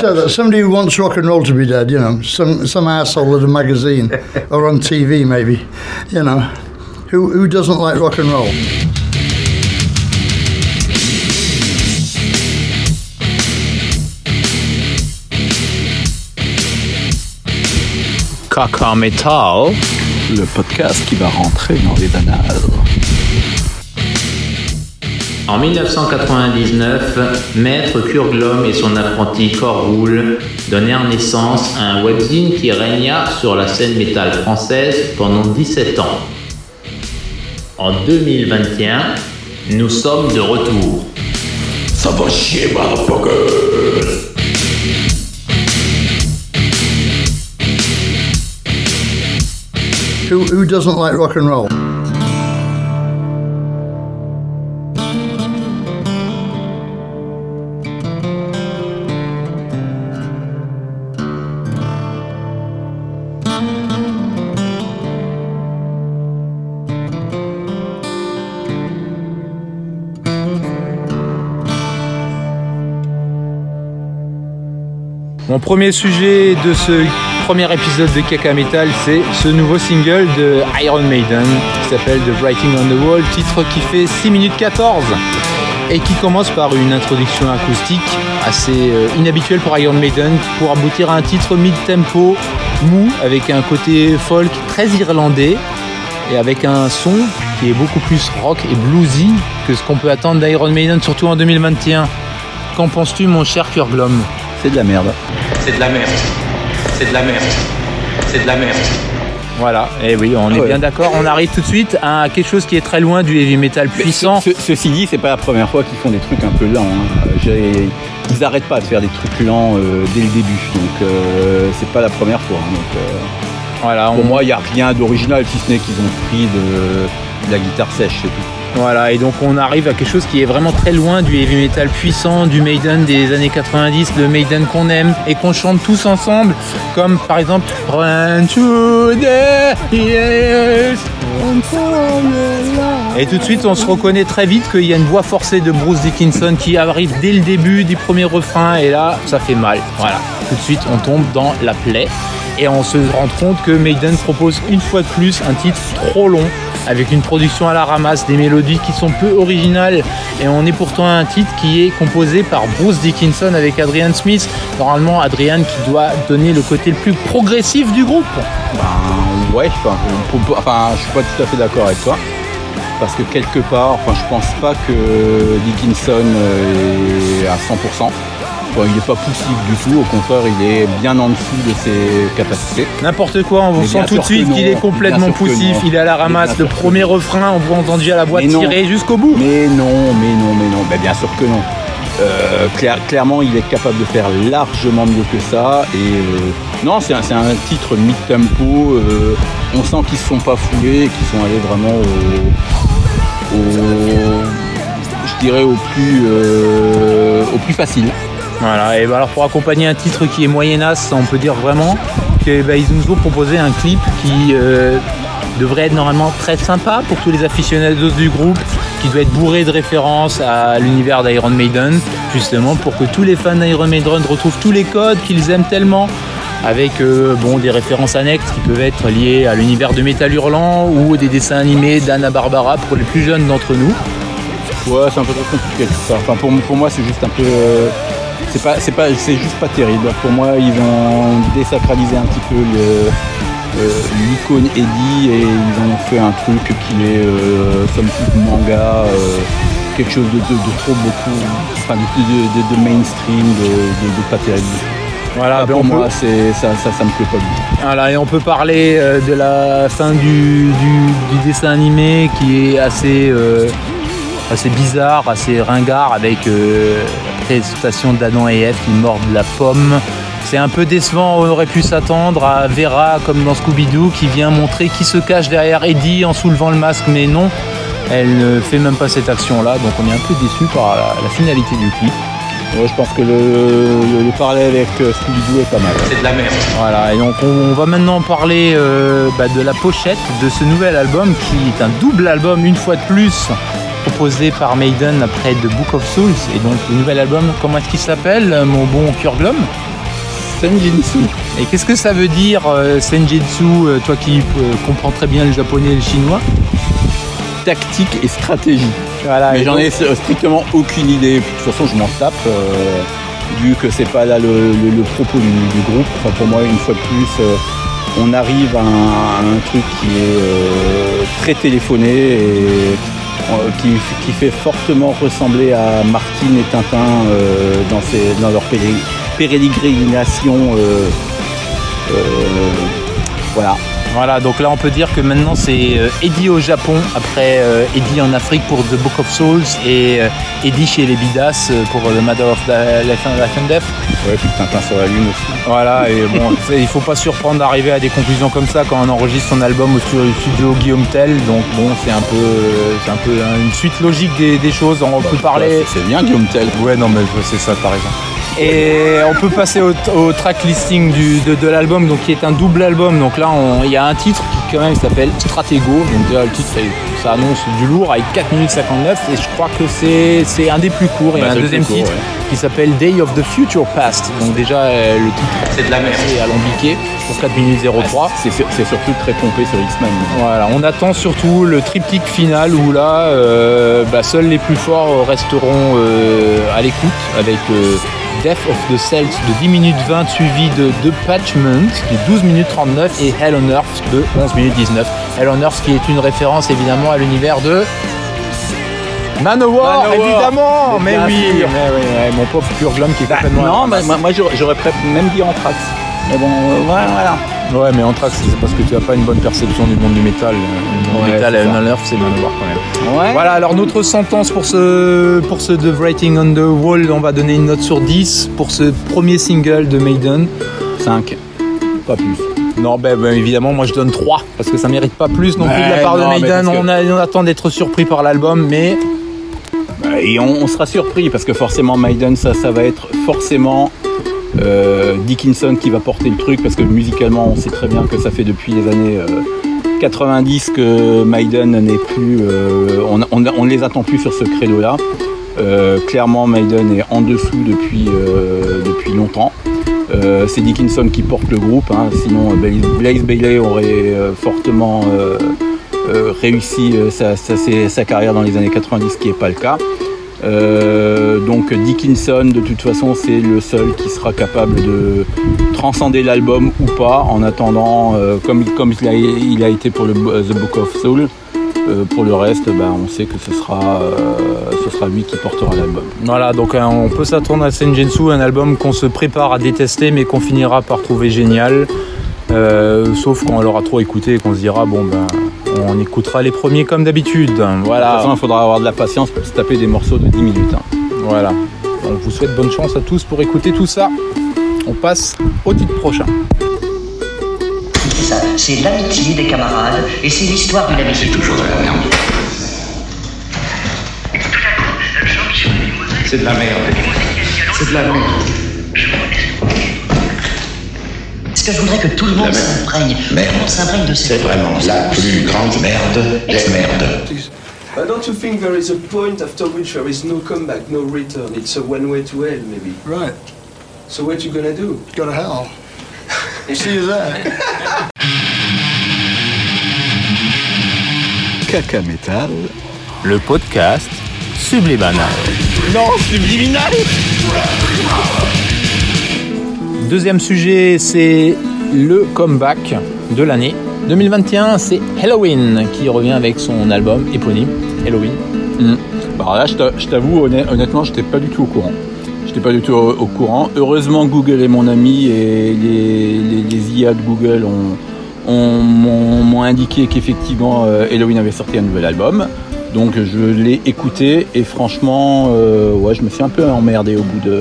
So that somebody who wants rock and roll to be dead, you know, some some asshole at a magazine or on TV maybe, you know, who who doesn't like rock and roll? Caca Metal. Le podcast qui va rentrer dans les annales. En 1999, Maître Kurglom et son apprenti Corroul donnèrent naissance à un webzine qui régna sur la scène métal française pendant 17 ans. En 2021, nous sommes de retour. Ça va chier, motherfucker Who who doesn't like rock and roll? Mon premier sujet de ce premier épisode de Kaka Metal, c'est ce nouveau single de Iron Maiden qui s'appelle The Writing on the Wall, titre qui fait 6 minutes 14 et qui commence par une introduction acoustique assez euh, inhabituelle pour Iron Maiden pour aboutir à un titre mid-tempo mou avec un côté folk très irlandais et avec un son qui est beaucoup plus rock et bluesy que ce qu'on peut attendre d'Iron Maiden, surtout en 2021. Qu'en penses-tu, mon cher Kurglom C'est de la merde. C'est de la merde. C'est de la merde. C'est de la merde. Voilà, et oui, on est Ouais. bien d'accord. On arrive tout de suite à quelque chose qui est très loin du heavy metal puissant. Ce- ce- ceci dit, c'est pas la première fois qu'ils font des trucs un peu lents. hein. J'ai- Ils arrêtent pas de faire des trucs lents euh, dès le début. Donc euh, c'est pas la première fois. hein. Donc, euh, Voilà, pour on- moi, il n'y a rien d'original si ce n'est qu'ils ont pris de, de la guitare sèche, c'est tout. Voilà, et donc on arrive à quelque chose qui est vraiment très loin du heavy metal puissant, du Maiden des années 90, le Maiden qu'on aime et qu'on chante tous ensemble, comme par exemple Run to the. Et tout de suite, on se reconnaît très vite qu'il y a une voix forcée de Bruce Dickinson qui arrive dès le début du premier refrain, et là, ça fait mal. Voilà, tout de suite, on tombe dans la plaie, et on se rend compte que Maiden propose une fois de plus un titre trop long, avec une production à la ramasse, des mélodies qui sont peu originales, et on est pourtant à un titre qui est composé par Bruce Dickinson avec Adrian Smith. Normalement, Adrian qui doit donner le côté le plus progressif du groupe. Ben ouais, enfin, enfin, je suis pas tout à fait d'accord avec toi. Parce que quelque part, enfin, je pense pas que Dickinson euh, est à 100%. Il n'est pas poussif du tout, au contraire, il est bien en dessous de ses capacités. N'importe quoi, on sent tout de suite qu'il est complètement poussif, il est à la ramasse. Le premier refrain, on vous entendu à la voix Mais tirer jusqu'au bout. Mais non, mais non, mais non, ben, bien sûr que non. Euh, clair- clairement, il est capable de faire largement mieux que ça. Et euh, non, c'est un, titre mid-tempo. euh, on sent qu'ils se sont pas foulés et qu'ils sont allés vraiment au, au- je dirais au plus, au plus facile. Voilà, et bah alors pour accompagner un titre qui est moyenasse, on peut dire vraiment que bah, ils nous ont proposé un clip qui euh, devrait être normalement très sympa pour tous les aficionados du groupe, qui doit être bourré de références à l'univers d'Iron Maiden, justement pour que tous les fans d'Iron Maiden retrouvent tous les codes qu'ils aiment tellement avec euh, bon, des références annexes qui peuvent être liées à l'univers de Metal Hurlant ou des dessins animés d'Anna Barbara pour les plus jeunes d'entre nous. Ouais, c'est un peu trop compliqué tout ça. Enfin, pour, pour moi, c'est juste un peu. euh, c'est pas, c'est pas, c'est juste pas terrible. Pour moi, ils ont désacralisé un petit peu le- euh, l'icône Eddie et ils ont fait un truc qui est euh, somme toute manga, euh, quelque chose de, de- de trop beaucoup, enfin de, de- mainstream, de, pas terrible. Voilà, Ah, ben, pour peut- moi, c'est, ça, ça, ça me plaît pas du tout. Voilà, et on peut parler euh, de la fin du, du- du dessin animé qui est assez, assez bizarre, assez ringard avec présentation d'Adam et Ève qui mordent la pomme. C'est un peu décevant, on aurait pu s'attendre à Vera comme dans Scooby-Doo qui vient montrer qui se cache derrière Eddie en soulevant le masque, mais non, elle ne fait même pas cette action-là, donc on est un peu déçu par la finalité du clip. Ouais, je pense que le, le- le parallèle avec euh, Scooby-Doo est pas mal. C'est de la merde. Voilà, et donc on, on va maintenant parler euh, bah, de la pochette de ce nouvel album qui est un double album une fois de plus proposé par Maiden après The Book of Souls. Et donc le nouvel album, comment est-ce qu'il s'appelle, mon bon Kurglum Senjinsu. Et qu'est-ce que ça veut dire euh, Senjitsu, euh, toi qui euh, comprends très bien le japonais et le chinois? Tactique et stratégie. Voilà, Mais j'en ai strictement aucune idée. De toute façon, je m'en tape. euh, vu que c'est pas là le, le- le propos du, du groupe. Enfin, pour moi, une fois de plus, euh, on arrive à un, à un truc qui est euh, très téléphoné et qui, qui fait fortement ressembler à Martine et Tintin dans, ses- dans leur péré- pérégrination. voilà. Voilà, donc là on peut dire que maintenant c'est euh, Eddie au Japon, après euh, Eddie en Afrique pour The Book of Souls et euh, Eddie chez les Bidas pour The Matter of the Life and Death. Ouais, puis Tintin sur la lune aussi. Voilà, et bon, il faut pas surprendre d'arriver à des conclusions comme ça quand on enregistre son album au stu- studio Guillaume Tell, donc bon, c'est un peu, c'est un peu hein, une suite logique des, des choses. On peut parler. Ouais, c'est bien Guillaume Tell. Ouais, non, mais c'est ça, t'as raison. Et on peut passer au, au track listing du- de, de l'album, donc qui est un double album. Donc là, il y a un titre qui quand même s'appelle Stratego. Donc déjà, le titre, ça annonce du lourd avec 4 minutes 59. Et je crois que c'est un des plus courts. Il y a un deuxième court, titre ouais. qui s'appelle Day of the Future Past. Donc déjà, euh, le titre, c'est de la merde. C'est alambiqué pour 4 minutes 03. C'est sur- c'est surtout très pompé sur X-Men. Voilà, on attend surtout le triptyque final où là, euh, bah, seuls les plus forts resteront euh, à l'écoute avec euh, Death of the Celts de 10 minutes 20 suivi de The Patchment de 12 minutes 39 et Hell on Earth de 11 minutes 19. Hell on Earth qui est une référence évidemment à l'univers de Manowar, Manowar, évidemment, mais oui, mais mon pauvre Purglum qui est complètement. non, bah, moi, moi, j'aurais même dit Anthrax. Mais bon, euh, ouais, voilà. Ouais, mais Anthrax, c'est parce que tu as pas une bonne perception du monde du métal. Le Ouais, métal, c'est Hell ça. on Earth, c'est Manowar quand même. Ouais. Voilà, alors notre sentence pour ce, pour ce The Writing on the Wall, on va donner une note sur 10 pour ce premier single de Maiden. 5. Pas plus. Non, ben, ben, évidemment, moi je donne 3 parce que ça mérite pas plus non plus de la part de non, Maiden. que- On, a- on attend d'être surpris par l'album, mais Bah, Et on, on sera surpris parce que forcément Maiden, ça, ça va être forcément euh, Dickinson qui va porter le truc parce que musicalement, on sait très bien que ça fait depuis les années euh, 90 que Maiden n'est plus. euh, on, on, on ne les attend plus sur ce credo-là. Euh, clairement, Maiden est en dessous depuis, euh, depuis longtemps. Euh, c'est Dickinson qui porte le groupe, hein, sinon euh, Blaze, Bailey aurait euh, fortement euh, euh, réussi euh, sa- sa carrière dans les années 90, ce qui n'est pas le cas. Euh, donc Dickinson, de toute façon, c'est le seul qui sera capable de transcender l'album ou pas, en attendant, euh, comme, il, a, été pour le, The Book of Soul. Euh, pour le reste, ben, on sait que ce sera, lui qui portera l'album. voilà, donc euh, on peut s'attendre à Senjinsu, un album qu'on se prépare à détester mais qu'on finira par trouver génial. Euh, sauf quand on l'aura trop écouté et qu'on se dira, bon ben, on écoutera les premiers comme d'habitude. De toute Voilà. façon, il faudra avoir de la patience pour se taper des morceaux de 10 minutes. hein. Voilà. On vous souhaite bonne chance à tous pour écouter tout ça. On passe au titre prochain. C'est ça, c'est l'amitié des camarades et c'est l'histoire d'une amitié. toujours de la merde. C'est de la merde. C'est de la merde. Que je voudrais que tout le monde s'imprègne Tout Merde. le monde s'imprègne de C'est vraiment la plus grande merde des merdes. But don't you think there is a point after which there is no comeback, no return? It's a one way to hell, maybe. Right. So what you gonna do? Go to hell. See you there. Caca métal. Le podcast Subliminal. Non, subliminal Deuxième sujet, c'est le comeback de l'année. 2021, c'est Halloween qui revient avec son album éponyme, Halloween. Bah, Alors là, je t'a- je t'avoue, honn- honnêtement, j'étais pas du tout au courant. J'étais pas du tout au, courant. Heureusement, Google est mon ami et les, IA de Google ont, ont- m'ont m'ont indiqué qu'effectivement euh, Halloween avait sorti un nouvel album. Donc je l'ai écouté et franchement, euh, ouais, je me suis un peu emmerdé au bout de,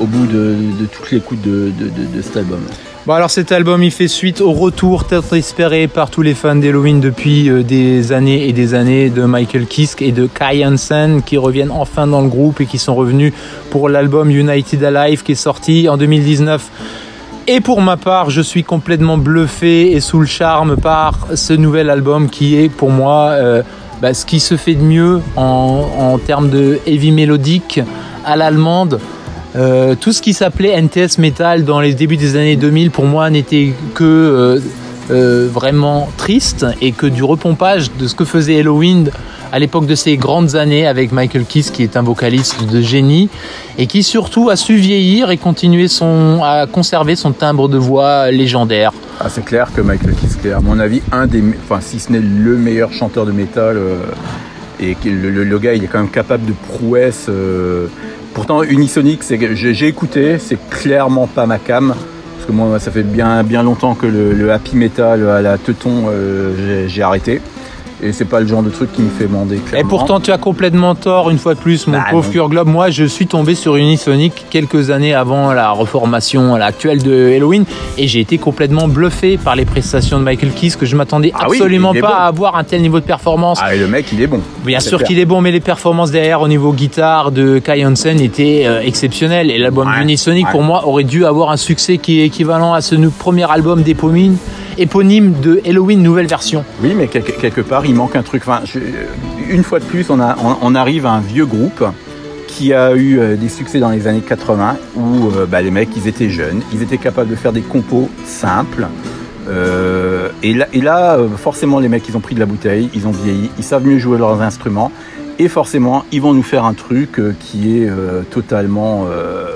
au bout de, de toute l'écoute de, de, cet album. Bon alors cet album il fait suite au retour tant espéré par tous les fans d'Halloween depuis euh, des années et des années de Michael Kiske et de Kai Hansen qui reviennent enfin dans le groupe et qui sont revenus pour l'album United Alive qui est sorti en 2019. Et pour ma part, je suis complètement bluffé et sous le charme par ce nouvel album qui est pour moi euh, bah, ce qui se fait de mieux en, en termes de heavy mélodique à l'allemande. Euh, tout ce qui s'appelait NTS Metal dans les débuts des années 2000 pour moi n'était que euh, euh, vraiment triste et que du repompage de ce que faisait Halloween à l'époque de ses grandes années avec Michael Kiss qui est un vocaliste de génie et qui surtout a su vieillir et continuer son, à conserver son timbre de voix légendaire. Ah, c'est clair que Michael Kiske est à mon avis un des, enfin si ce n'est le meilleur chanteur de métal et que le, le- le gars il est quand même capable de prouesse. euh. Pourtant Unisonic, j'ai écouté, c'est clairement pas ma cam. Parce que moi ça fait bien, bien longtemps que le, happy metal à la teuton euh, j'ai arrêté. Et c'est pas le genre de truc qui me fait mander Et clairement. pourtant, tu as complètement tort, une fois de plus, mon Bah, pauvre. Cure Globe. Moi, je suis tombé sur Unisonic quelques années avant la reformation la actuelle de Halloween et j'ai été complètement bluffé par les prestations de Michael Kiss que je m'attendais Ah absolument pas bon. à avoir un tel niveau de performance. Ah et le mec il est bon. Bien sûr qu'il est bon, mais les performances derrière au niveau guitare de Kai Hansen étaient euh, exceptionnelles. Et l'album Ouais, Unisonic, ouais. pour moi, aurait dû avoir un succès qui est équivalent à ce premier album d'éponyme éponyme de Halloween nouvelle version. Oui, mais quelque, part, il manque un truc. Je- une fois de plus, on, arrive à un vieux groupe qui a eu euh, des succès dans les années 80 où euh, bah, les mecs, ils étaient jeunes, ils étaient capables de faire des compos simples. Euh, et là, euh, forcément, les mecs, ils ont pris de la bouteille, ils ont vieilli, ils savent mieux jouer leurs instruments. Et forcément, ils vont nous faire un truc euh, qui est euh, totalement euh,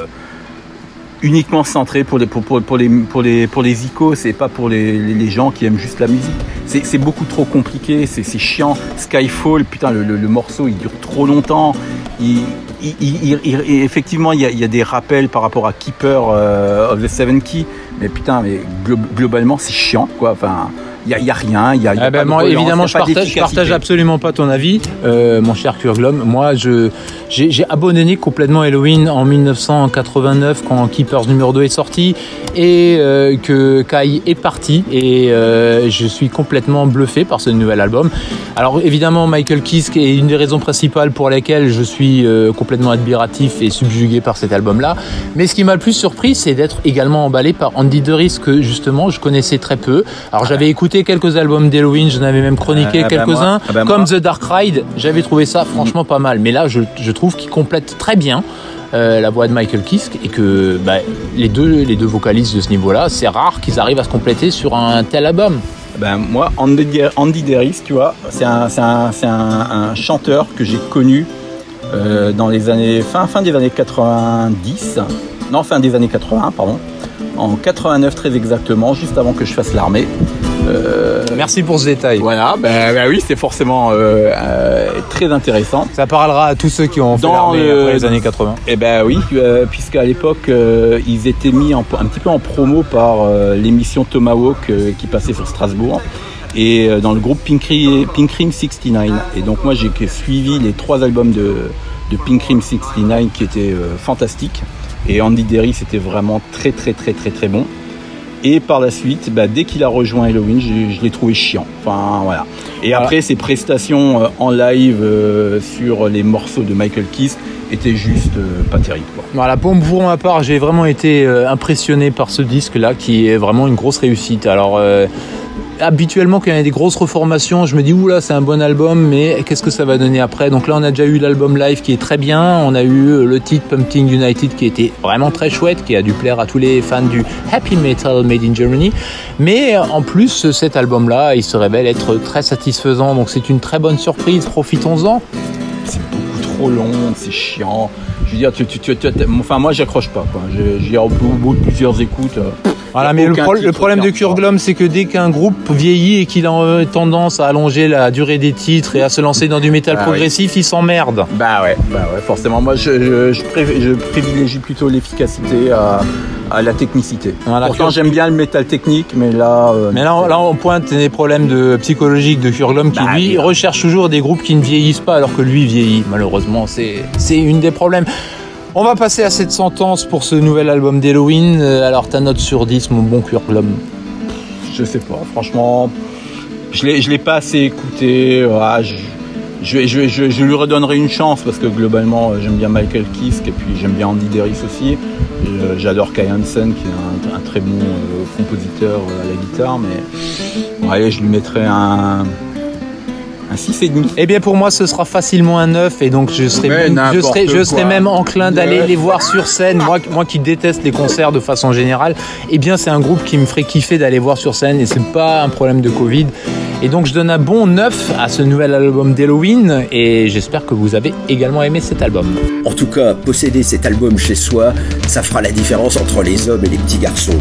uniquement centré pour les, pour, pour, pour les, pour les, pour les c'est pas pour les, les, gens qui aiment juste la musique. C'est beaucoup trop compliqué, c'est chiant. Skyfall, putain, le, le- morceau il dure trop longtemps. Il, et effectivement, il y, a, il y a des rappels par rapport à Keeper euh, of the Seven Key, mais putain, mais glo- globalement, c'est chiant, quoi. Enfin, il y a, rien, il y a, y a Ah ben moi, y évidemment, a je partage, je partage absolument pas ton avis, euh, mon cher Kurglom. Moi, je j'ai abandonné complètement Halloween en 1989 quand Keepers numéro 2 est sorti et euh, que Kai est parti et euh, je suis complètement bluffé par ce nouvel album. Alors évidemment, Michael Kiske est une des raisons principales pour lesquelles je suis complètement admiratif et subjugué par cet album-là. Mais ce qui m'a le plus surpris, c'est d'être également emballé par Andy Duris que justement je connaissais très peu. Alors j'avais écouté quelques albums d'Halloween, j'en avais même chroniqué Ah bah quelques-uns, ah bah comme The Dark Ride. J'avais trouvé ça franchement pas mal. Mais là, je, je trouve qu'il complète très bien. euh, la voix de Michael Kiske et que bah, les, deux, les deux vocalistes de ce niveau-là, c'est rare qu'ils arrivent à se compléter sur un tel album. Ben, moi, Andy, Andy Deris, tu vois, c'est un, c'est un, c'est un, un chanteur que j'ai connu euh, dans les années fin, fin des années 90, non fin des années 80, pardon, en 89 très exactement, juste avant que je fasse l'armée. Euh, Merci pour ce détail. voilà, ben, ben oui, c'est forcément euh, euh, très intéressant. Ça parlera à tous ceux qui ont fait Dans l'armée le- après les années 80. Eh ben oui, puisqu'à l'époque, ils étaient mis en- un petit peu en promo par l'émission Tomahawk qui passait sur Strasbourg et dans le groupe Pink, Pink Cream 69. Et donc moi j'ai suivi les trois albums de, de Pink Cream 69 qui étaient euh, fantastiques. Et Andy Derry c'était vraiment très très très très très bon. Et par la suite, bah, dès qu'il a rejoint Halloween, je, je l'ai trouvé chiant. Enfin voilà. Et Voilà. après ses prestations euh, en live euh, sur les morceaux de Michael Kiss étaient juste euh, pas terribles. Quoi. Voilà, pour, pour ma part, j'ai vraiment été impressionné par ce disque-là, qui est vraiment une grosse réussite. Alors, habituellement, quand il y a des grosses reformations, je me dis, oula, c'est un bon album, mais qu'est-ce que ça va donner après? Donc là, on a déjà eu l'album live qui est très bien, on a eu euh, le titre Pumping United qui était vraiment très chouette, qui a dû plaire à tous les fans du Happy Metal Made in Germany. Mais en plus, cet album-là, il se révèle être très satisfaisant, donc c'est une très bonne surprise, profitons-en. C'est beaucoup trop long, c'est chiant. Je veux dire, tu, tu, tu, enfin moi j'accroche pas. Quoi. Je, je au bout de plusieurs écoutes. euh, Voilà, mais le, pro- problème de. Kurglom, c'est que dès qu'un groupe vieillit et qu'il a euh, tendance à allonger la durée des titres et à se lancer dans du métal Ah oui. progressif, il s'emmerde. Bah ouais, bah ouais, forcément. Moi je, je, je, pré- je privilégie plutôt l'efficacité à, à la technicité. Voilà, Pourtant que- j'aime bien le métal technique, mais là. euh, Mais là, on- là, on pointe des problèmes de, psychologiques de Kurglom qui, Bah, lui, recherche toujours des groupes qui ne vieillissent pas alors que lui vieillit. Malheureusement, c'est une des problèmes. On va passer à cette sentence pour ce nouvel album d'Halloween. Euh, Alors, ta note sur 10, mon bon Kurglom Je sais pas, franchement, je l'ai, l'ai pas assez écouté. Ah, je, lui redonnerai une chance parce que globalement, euh, j'aime bien Michael Kiske et puis j'aime bien Andy Deris aussi. Euh, j'adore Kai Hansen qui est un, très bon compositeur à la guitare, mais allez, je lui mettrai un Un 6,5. Eh bien pour moi ce sera facilement un 9 et donc je serai, Mais même, je n'importe serai, je serai quoi. même enclin d'aller les voir sur scène. Moi, moi qui déteste les concerts de façon générale, eh bien c'est un groupe qui me ferait kiffer d'aller voir sur scène et c'est pas un problème de Covid. Et donc je donne un bon 9 à ce nouvel album d'Halloween et j'espère que vous avez également aimé cet album. En tout cas, posséder cet album chez soi, ça fera la différence entre les hommes et les petits garçons.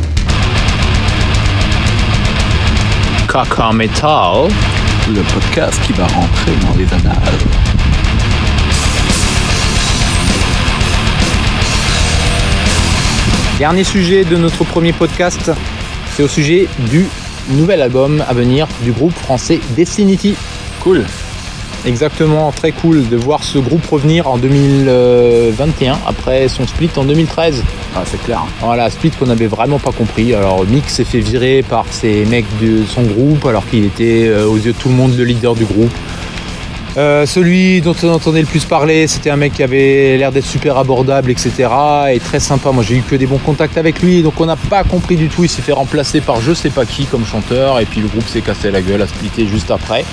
Caca Metal. Le podcast qui va rentrer dans les annales. Dernier sujet de notre premier podcast, c'est au sujet du nouvel album à venir du groupe français Destinity. Cool. Exactement, très cool de voir ce groupe revenir en 2021 après son split en 2013. Ah, c'est clair. Voilà, split qu'on n'avait vraiment pas compris. Alors Mick s'est fait virer par ces mecs de son groupe alors qu'il était euh, aux yeux de tout le monde le leader du groupe. Euh, celui dont on entendait le plus parler, c'était un mec qui avait l'air d'être super abordable, etc. Et très sympa. Moi, j'ai eu que des bons contacts avec lui, donc on n'a pas compris du tout. Il s'est fait remplacer par je sais pas qui comme chanteur, et puis le groupe s'est cassé la gueule, a splitté juste après.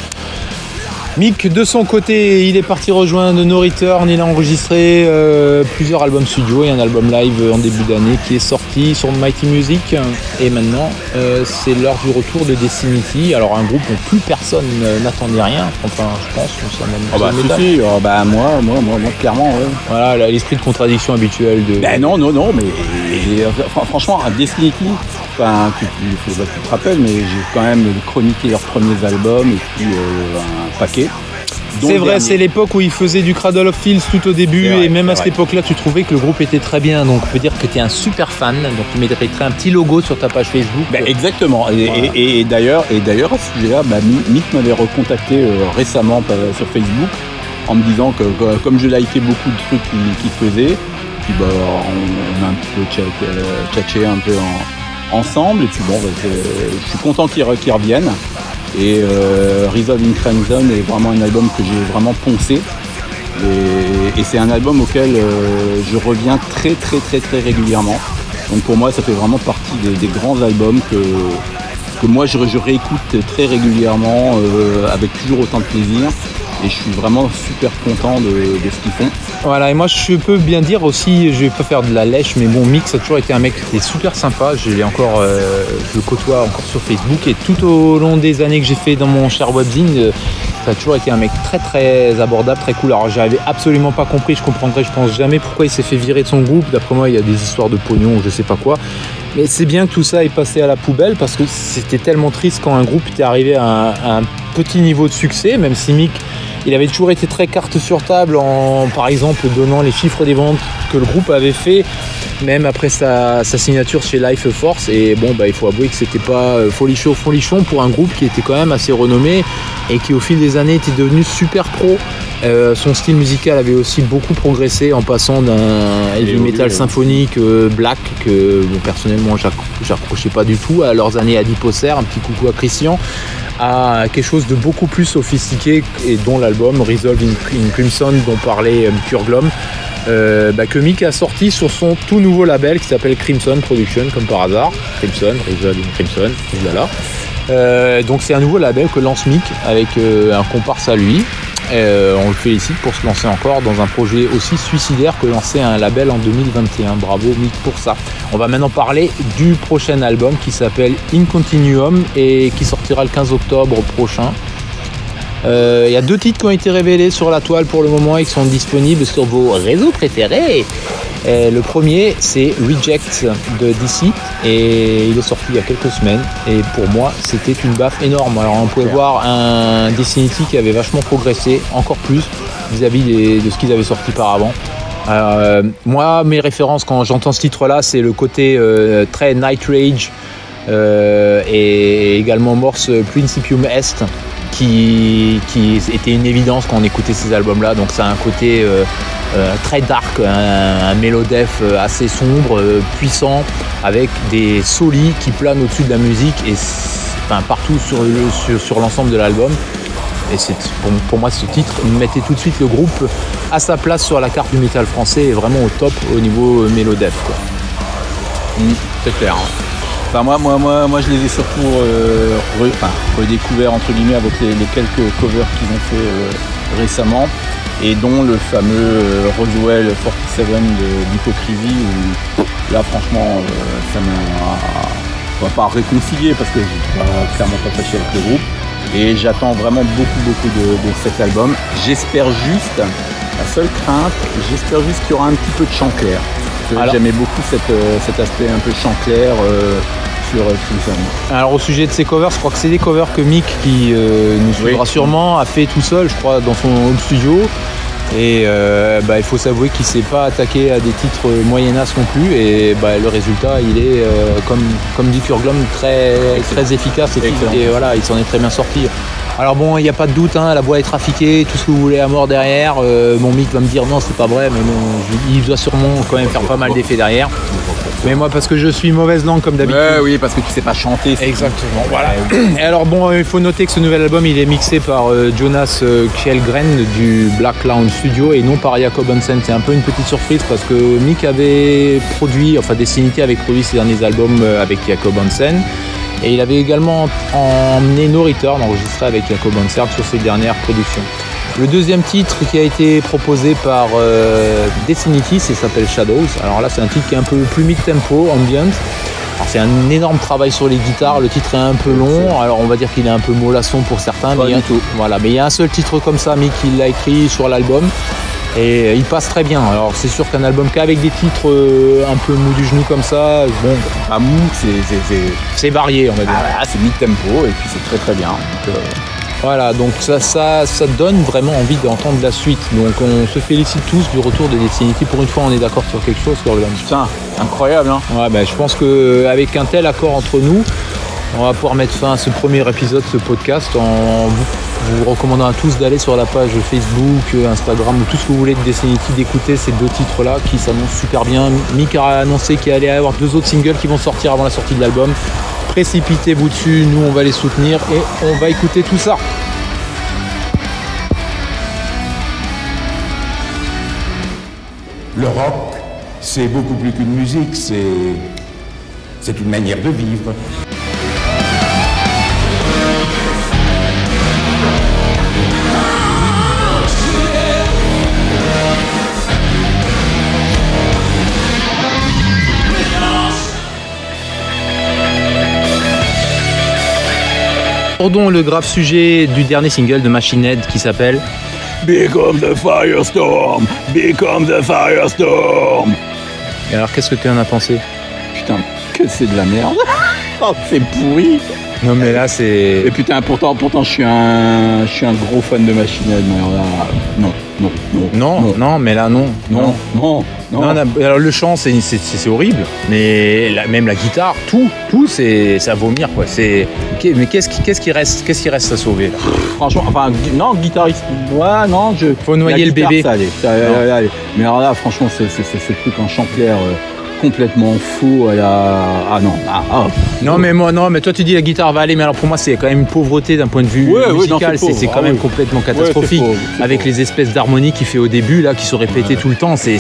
Mick, de son côté, il est parti rejoindre No Return. Il a enregistré euh, plusieurs albums studio et un album live en début d'année qui est sorti sur Mighty Music. Et maintenant, euh, c'est l'heure du retour de Destinity. Alors, un groupe dont plus personne n'attendait rien. Enfin, je pense ça même Ah bah, si, si, euh, bah, moi, moi, moi, moi, clairement, ouais. Voilà, là, l'esprit de contradiction habituel de. Ben non, non, non, mais et, fran- franchement, un Destiny, enfin, faut pas que tu te rappelles, mais j'ai quand même chroniqué leurs premiers albums et puis euh, un paquet. C'est vrai, c'est l'époque où ils faisaient du Cradle of Filth tout au début, vrai, et même à cette époque-là, tu trouvais que le groupe était très bien. Donc, on peut dire que tu es un super fan. Donc, tu mettrais un petit logo sur ta page Facebook. Ben, exactement. Et, Voilà. et- et d'ailleurs, et d'ailleurs à ce sujet-là, bah, Mi- Mick m'avait recontacté euh, récemment sur Facebook en me disant que, comme je likais beaucoup de trucs qu'il qu'il faisait, puis bah, on, on a un petit peu euh, tchatché un peu en- ensemble. Et puis bon, bah, je suis content qu'il re- qu'il revienne. Et euh, Resolve in Crimson est vraiment un album que j'ai vraiment poncé. Et, c'est un album auquel euh, je reviens très très très très régulièrement. Donc pour moi ça fait vraiment partie des, grands albums que, moi je, je réécoute très régulièrement euh, avec toujours autant de plaisir. Et je suis vraiment super content de, ce qu'ils font. Voilà, et moi je peux bien dire aussi, je vais pas faire de la lèche, mais bon, Mick, ça a toujours été un mec qui était super sympa. Je l'ai encore, euh, je le côtoie encore sur Facebook, et tout au long des années que j'ai fait dans mon cher webzine, euh, ça a toujours été un mec très très abordable, très cool. Alors j'avais absolument pas compris, je comprendrai, je pense jamais pourquoi il s'est fait virer de son groupe. D'après moi, il y a des histoires de pognon ou je sais pas quoi. Mais c'est bien que tout ça est passé à la poubelle parce que c'était tellement triste quand un groupe était arrivé à un, à un petit niveau de succès, même si Mick il avait toujours été très carte sur table en, par exemple, donnant les chiffres des ventes que le groupe avait fait, même après sa, sa signature chez Life Force. Et bon, bah, il faut avouer que c'était pas euh, folichon folichon pour un groupe qui était quand même assez renommé et qui, au fil des années, était devenu super pro. Euh, son style musical avait aussi beaucoup progressé en passant d'un heavy metal symphonique euh, black que bon, personnellement j'accro- j'accrochais pas du tout à leurs années à Diposer, un petit coucou à Christian à quelque chose de beaucoup plus sophistiqué et dont l'album Resolve in, Crimson dont parlait euh, Pure euh, bah, que Mick a sorti sur son tout nouveau label qui s'appelle Crimson Production comme par hasard. Crimson, Resolve in Crimson, voilà. Euh, donc c'est un nouveau label que lance Mick avec euh, un comparse à lui Euh, on le félicite pour se lancer encore dans un projet aussi suicidaire que lancer un label en 2021. Bravo Mick pour ça. On va maintenant parler du prochain album qui s'appelle In Continuum et qui sortira le 15 octobre prochain. Euh, Il y a deux titres qui ont été révélés sur la toile pour le moment et qui sont disponibles sur vos réseaux préférés. Euh, le premier, c'est Reject de DC et il est sorti il y a quelques semaines. Et pour moi, c'était une baffe énorme. Alors, on pouvait voir un Destiny qui avait vachement progressé, encore plus vis-à-vis de ce qu'ils avaient sorti par avant. Euh, moi, mes références quand j'entends ce titre-là, c'est le côté euh, très Night Rage euh, et également Morse Principium Est qui, était une évidence quand on écoutait ces albums-là. Donc, ça a un côté euh, euh, très dark, un, mélodef euh, assez sombre, puissant, avec des solis qui planent au-dessus de la musique et enfin, partout sur, le- sur, l'ensemble de l'album. Et pour, pour moi, ce titre mettait tout de suite le groupe à sa place sur la carte du métal français et vraiment au top au niveau mélodef. quoi. C'est clair. hein. Enfin, moi, moi, moi, moi, je les ai surtout euh, redécouverts entre guillemets avec les, quelques covers qu'ils ont fait euh, récemment et dont le fameux euh, Roswell 47 de- d'Hypocrisie où là franchement euh, ça m'a pas réconcilier parce que suis pas- clairement pas fâché avec le groupe et j'attends vraiment beaucoup beaucoup de, de cet album. J'espère juste, la seule crainte, j'espère juste qu'il y aura un petit peu de chant clair. J'aimais beaucoup cette, euh, cet aspect un peu chant clair euh, sur euh, Crimson. Alors au sujet de ces covers, je crois que c'est des covers que Mick, qui euh, nous suivra Oui. sûrement, a fait tout seul, je crois, dans son home studio. Et euh, bah, il faut s'avouer qu'il s'est pas attaqué à des titres moyennas non plus. Et bah, le résultat, il est, euh, comme, comme dit Kurglom, très, très efficace. Et, et voilà, il s'en est très bien sorti. Alors bon, il n'y a pas de doute, hein, la voix est trafiquée, tout ce que vous voulez à mort derrière. Euh, mon Mick va me dire non, c'est pas vrai, mais bon, il doit sûrement quand même faire pas mal d'effets derrière. Mais moi, parce que je suis mauvaise langue comme d'habitude. Ouais, oui, parce que tu sais pas chanter. Exactement, voilà. Et alors bon, euh, il faut noter que ce nouvel album, il est mixé par euh, Jonas Kjellgren du Black Clown Studio et non par Jacob Hansen. C'est un peu une petite surprise parce que Mick avait produit, enfin Destinity avait produit ses derniers albums avec Jacob Hansen. Et il avait également emmené No Return, enregistré avec Jacob Hansen sur ses dernières productions. Le deuxième titre qui a été proposé par euh, Destinity, c'est s'appelle Shadows. Alors là, c'est un titre qui est un peu plus mid-tempo, ambient. Alors c'est un énorme travail sur les guitares, le titre est un peu long, alors on va dire qu'il est un peu mollasson pour certains, Pas mais il, y a, tout. Voilà, mais il y a un seul titre comme ça, Mick, il l'a écrit sur l'album, et il passe très bien. Alors c'est sûr qu'un album qu'avec des titres euh, un peu mou du genou comme ça, bon, À mou, c'est varié on va dire. ah, c'est mid-tempo et puis c'est très très bien. Donc, euh, Voilà, donc ça, ça, ça donne vraiment envie d'entendre la suite. Donc on se félicite tous du retour de Destiny. Pour une fois, on est d'accord sur quelque chose, le putain, incroyable, hein. Ouais, ben, je pense qu'avec un tel accord entre nous, on va pouvoir mettre fin à ce premier épisode, ce podcast, en vous, recommandant à tous d'aller sur la page Facebook, Instagram ou tout ce que vous voulez de d'écouter ces deux titres-là qui s'annoncent super bien. Mick a annoncé qu'il allait y avoir deux autres singles qui vont sortir avant la sortie de l'album. Précipitez-vous dessus, nous on va les soutenir et on va écouter tout ça. Le rock, c'est beaucoup plus qu'une musique. C'est une manière de vivre. Abordons le grave sujet du dernier single de Machine Head qui s'appelle Become the firestorm, become the firestorm. Et alors qu'est-ce que tu en as pensé? Putain, que c'est de la merde. Oh, c'est pourri. Non mais là c'est... Et putain, pourtant, pourtant, je suis un, je suis un gros fan de Machine Head, mais alors là, non, non, non, Non, non, mais là non. non, non, non. Alors le chant c'est c'est- c'est horrible, mais la- même la guitare, tout, tout c'est c'est à vomir quoi. C'est mais qu'est-ce qui qu'est-ce qui reste qu'est-ce qui reste à sauver là? Franchement, enfin, non, guitariste, ouais, non, je. Faut noyer la le guitare, bébé. Ça ça Non. allait, allait. Mais alors là, franchement, c'est c'est- c'est ce truc en chant clair euh, complètement faux à la. Ah non, ah, ah. Non mais moi non, mais toi tu dis la guitare va aller, mais alors pour moi c'est quand même une pauvreté d'un point de vue Ouais, musical, c'est quand ah même oui. complètement catastrophique. pauvre, avec pauvre. les espèces d'harmonies qu'il fait au début là, qui sont répétées tout le temps, c'est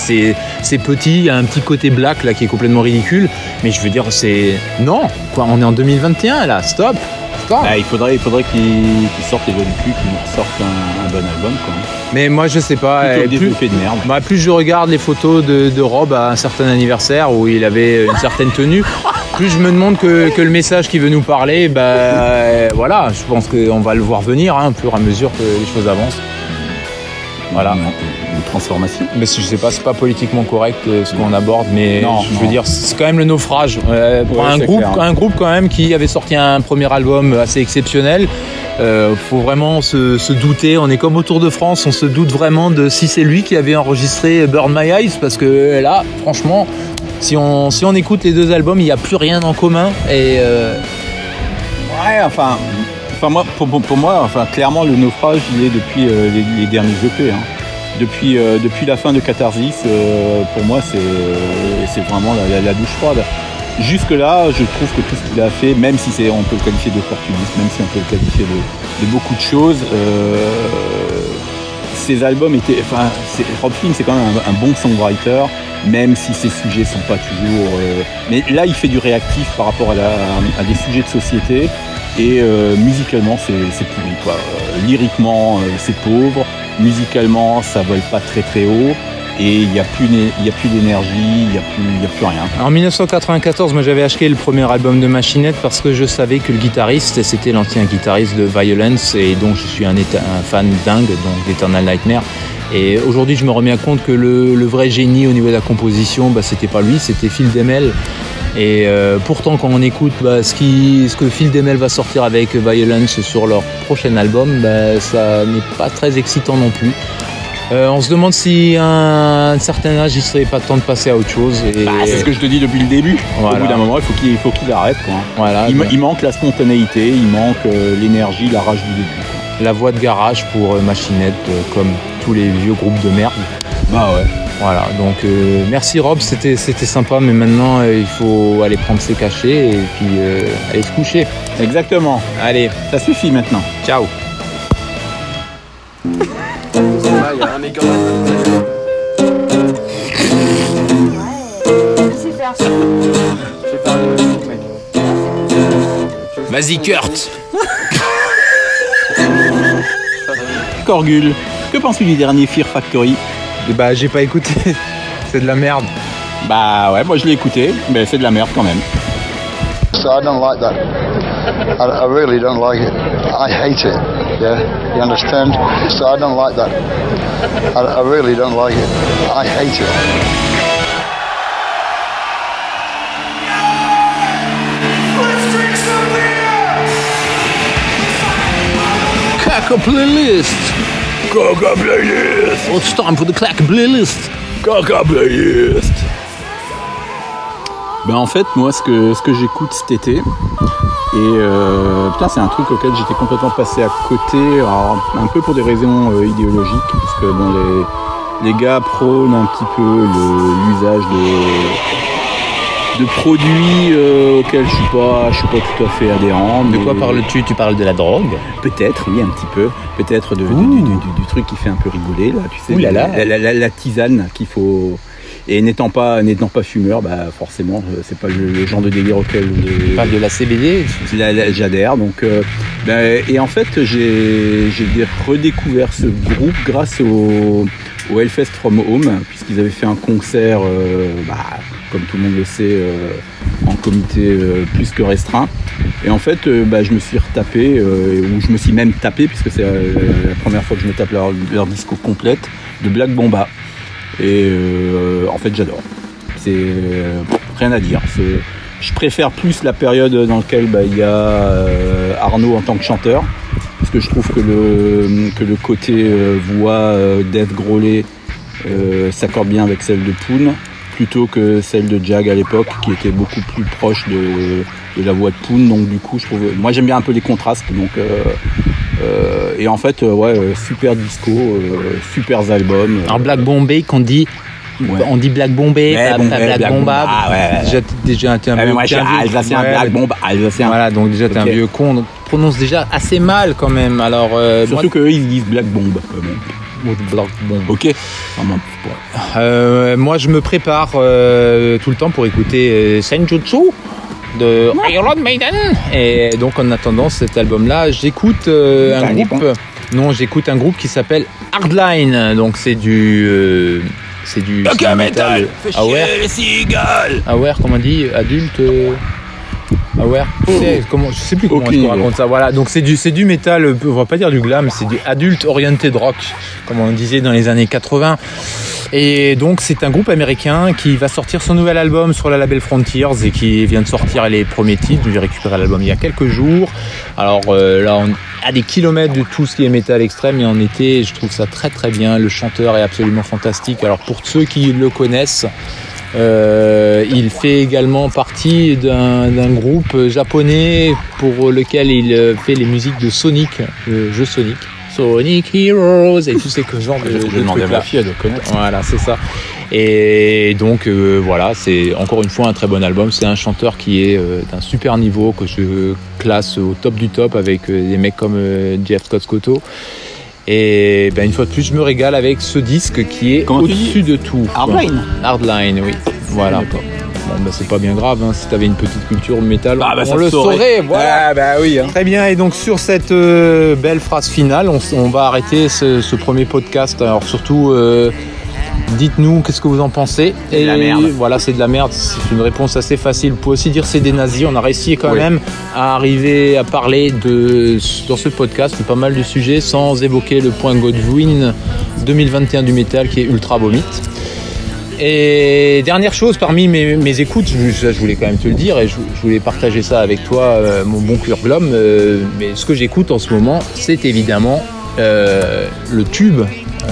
petit, il y a un petit côté black là qui est complètement ridicule, mais je veux dire c'est non quoi, on est en 2021 là, stop, stop. Bah, il faudrait, il faudrait qu'il qu'il sorte les jeunes culs, qu'il nous un, un bon album, quoi. Mais moi je sais pas, Plutôt plus, développé de merde. Bah, plus je regarde les photos de, de Rob à un certain anniversaire où il avait une certaine tenue, plus je me demande que, que le message qui veut nous parler, bah euh, voilà, je pense qu'on va le voir venir hein, au fur et à mesure que les choses avancent. Voilà. Une, une transformation. Mais je sais pas, c'est pas politiquement correct euh, ce qu'on aborde, mais Non, je veux non. dire, c'est quand même le naufrage. Euh, pour Ouais, un groupe, clair. un groupe quand même qui avait sorti un premier album assez exceptionnel. Euh, faut vraiment se, se douter. On est comme au Tour de France, on se doute vraiment de si c'est lui qui avait enregistré Burn My Eyes, parce que là, franchement, si on, si on écoute les deux albums, il n'y a plus rien en commun. Et euh, Ouais, enfin, enfin moi, pour, moi, enfin, clairement, le naufrage, il est depuis euh, les, derniers EP. hein. Depuis, euh, depuis la fin de Catharsis, euh, pour moi, c'est vraiment la, douche froide. Jusque-là, je trouve que tout ce qu'il a fait, même si on peut le qualifier d'opportuniste, même si on peut le qualifier de, de beaucoup de choses, ses albums étaient. Enfin, Rob Flynn, c'est quand même un, bon songwriter. même si ces sujets sont pas toujours. Mais là, il fait du réactif par rapport à des sujets de société. Et euh, musicalement, c'est pourri. Quoi. Euh, lyriquement, euh, c'est pauvre. Musicalement, ça vole pas très très haut. Et il n'y a plus d'énergie, il n'y a, a plus rien. En 1994, moi j'avais acheté le premier album de Machinette parce que je savais que le guitariste, c'était l'ancien guitariste de Violence et dont je suis un, fan dingue, donc d'Eternal Nightmare. Et aujourd'hui, je me remets compte que le, le vrai génie au niveau de la composition, bah, c'était pas lui, c'était Phil Demel. Et euh, pourtant, quand on écoute bah, ce, qui, ce que Phil Demel va sortir avec Violence sur leur prochain album, bah, ça n'est pas très excitant non plus. Euh, on se demande si à un certain âge, il serait pas temps de passer à autre chose. Et... Bah, c'est ce que je te dis depuis le début. Voilà. Au bout d'un moment, il faut qu'il faut qu'il arrête. Quoi. Voilà, il, manque la spontanéité, il manque euh, l'énergie, la rage du début. quoi. la voix de garage pour Machinette, comme tous les vieux groupes de merde. Bah ouais. Voilà, donc euh, merci Rob, c'était c'était sympa, mais maintenant euh, il faut aller prendre ses cachets et puis euh, aller se coucher. Exactement. Allez, Ça suffit maintenant. ciao. Vas-y Kurt Corgul, que penses-tu du dernier Fear Factory? Bah j'ai pas écouté, c'est de la merde. Bah ouais, moi je l'ai écouté, mais c'est de la merde quand même. So I don't like that. I, I really don't like it. I hate it. Yeah, you understand? So I don't like that. I, I really don't like it. I hate it. Caca playlist. Caca playlist It's time for the clack playlist. Caca playlist Ben en fait, moi ce que, ce que j'écoute cet été, et euh, putain c'est un truc auquel j'étais complètement passé à côté, alors, un peu pour des raisons euh, idéologiques, parce que bon les, les gars prônent un petit peu l'usage de, de produits euh, auxquels je suis pas, je suis pas tout à fait adhérent. De mais- quoi parles-tu? Tu parles de la drogue? Peut-être, oui, un petit peu. Peut-être de- du, du- du- du truc qui fait un peu rigoler, là, tu sais. Ouh là là. La, la- la- la tisane qu'il faut. Et n'étant pas, n'étant pas fumeur, bah forcément, euh, c'est pas le, le genre de délire auquel Tu parles de la CBD j'adhère. Donc, euh, ben, et en fait, j'ai j'ai dé- redécouvert ce groupe grâce au, au Hellfest from Home, puisqu'ils avaient fait un concert, euh, bah, comme tout le monde le sait, euh, en comité euh, plus que restreint. Et en fait, bah, je me suis retapé, ou je me suis même tapé, puisque c'est la première fois que je me tape leur, leur disco complète, de Black Bomba. Et en fait, j'adore. C'est rien à dire. Je préfère plus la période dans laquelle bah, il y a Arnaud en tant que chanteur, parce que je trouve que le, que le côté euh, voix euh, d'Eve Grolet euh, s'accorde bien avec celle de Poon, plutôt que celle de Jag à l'époque, qui était beaucoup plus proche de, de la voix de Poon. Donc du coup, je trouve, moi j'aime bien un peu les contrastes. Donc, et en fait, ouais, super disco, super albums. Alors Black Bombay qu'on dit Ouais. on dit Black Bombay, Ouais, pas, bon, pas ouais, Black, Black Bomba. Bomba, ouais. Déjà, t'es- déjà t'es un Ah, mais vieux- moi, je suis alsacien, Black mais- Bomb, alsacien. Voilà, donc déjà t'es un vieux con, donc tu prononces déjà assez mal quand même. Alors, euh, Surtout qu'eux, ils disent Black Bomb. Black Bomb. Ok. Ah. Euh, moi, je me prépare euh, tout le temps pour écouter euh, Senjutsu de Iron Maiden. Et donc, en attendant cet album-là, j'écoute un groupe. Non, j'écoute un groupe qui s'appelle Hardline. Donc, c'est du. Euh, c'est du. c'est du metal aware. Aware, comment on dit Adulte. euh, Aware je sais, comment, je sais plus comment Aucune je raconte ça. Voilà, donc c'est du, c'est du métal, euh, on va pas dire du glam, c'est du adulte oriented rock, comme on disait dans les années 80. Et donc c'est un groupe américain qui va sortir son nouvel album sur la label Frontiers et qui vient de sortir les premiers titres. J'ai récupéré l'album il y a quelques jours. Alors euh, là, on à des kilomètres de tout ce qui est métal extrême et en été, je trouve ça très très bien. Le chanteur est absolument fantastique. Alors pour ceux qui le connaissent, euh, il fait également partie d'un groupe japonais pour lequel il euh, fait les musiques de Sonic, le jeu Sonic. Sonic Heroes et tous ces genres de, Je à connaître. Voilà, c'est ça. Et donc euh, voilà, c'est encore une fois un très bon album. C'est un chanteur qui est euh, d'un super niveau que je classe au top du top avec euh, des mecs comme Jeff Scott Scotto. Et ben, une fois de plus, je me régale avec ce disque qui est au-dessus de tout. Hardline Hardline, oui. Voilà. Bon, ben, c'est pas bien grave, hein, si t'avais une petite culture métal, Ah, bah, on le saurait. saurait. Voilà. Ah, bah oui. hein. Très bien, et donc sur cette belle phrase finale, on, va arrêter ce, ce premier podcast. Alors surtout, dites-nous qu'est-ce que vous en pensez. la merde. Voilà, c'est de la merde, c'est une réponse assez facile. Vous pouvez aussi dire c'est des nazis. On a réussi quand Oui. même à arriver à parler de, dans ce podcast de pas mal de sujets sans évoquer le point Godwin 2021 du métal qui est ultra vomite. Et dernière chose, parmi mes, mes écoutes, je, voulais quand même te le dire et je, je voulais partager ça avec toi, euh, mon bon cuir glom. euh, mais ce que j'écoute en ce moment, c'est évidemment euh, le tube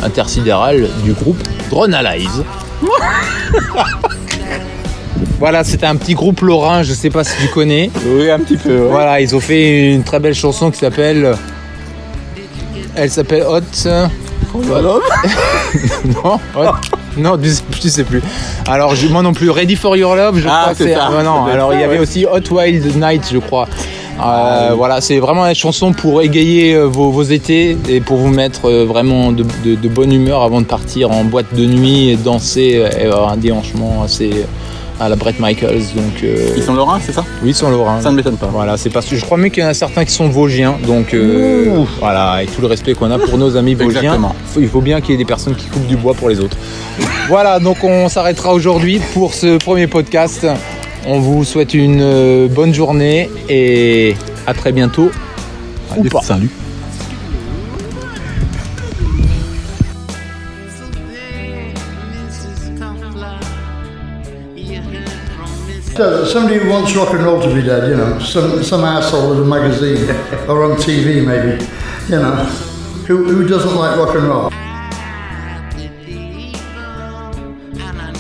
intersidéral du groupe Drone Allies. voilà, c'était un petit groupe lorrain, je sais pas si tu connais. Oui, un petit peu. ouais. Voilà, ils ont fait une très belle chanson qui s'appelle. Elle s'appelle Hot. non, Hot. Non, sais, tu sais plus. Alors, je- moi non plus. Ready for Your Love, je Ah, crois que c'est ah, non, alors il y avait aussi Hot Wild Night, je crois. Euh, Ah. Voilà, c'est vraiment une chanson pour égayer euh, vos, vos étés et pour vous mettre euh, vraiment de, de- de bonne humeur avant de partir en boîte de nuit et danser et avoir un déhanchement assez à la Brett Michaels. Donc, euh, Ils sont lorrains, c'est ça? Oui, ils sont lorrains. Ça ne m'étonne pas. Voilà, c'est parce que je crois même qu'il y en a certains qui sont vosgiens, donc euh, voilà, avec tout le respect qu'on a pour nos amis vosgiens, Exactement. il faut bien qu'il y ait des personnes qui coupent du bois pour les autres. voilà, donc on s'arrêtera aujourd'hui pour ce premier podcast. On vous souhaite une euh, bonne journée et à très bientôt. Ou pas. Salut. So, Somebody who wants rock and roll to be dead, you know, some some asshole in a magazine or on TV maybe, you know, who who doesn't like rock and roll?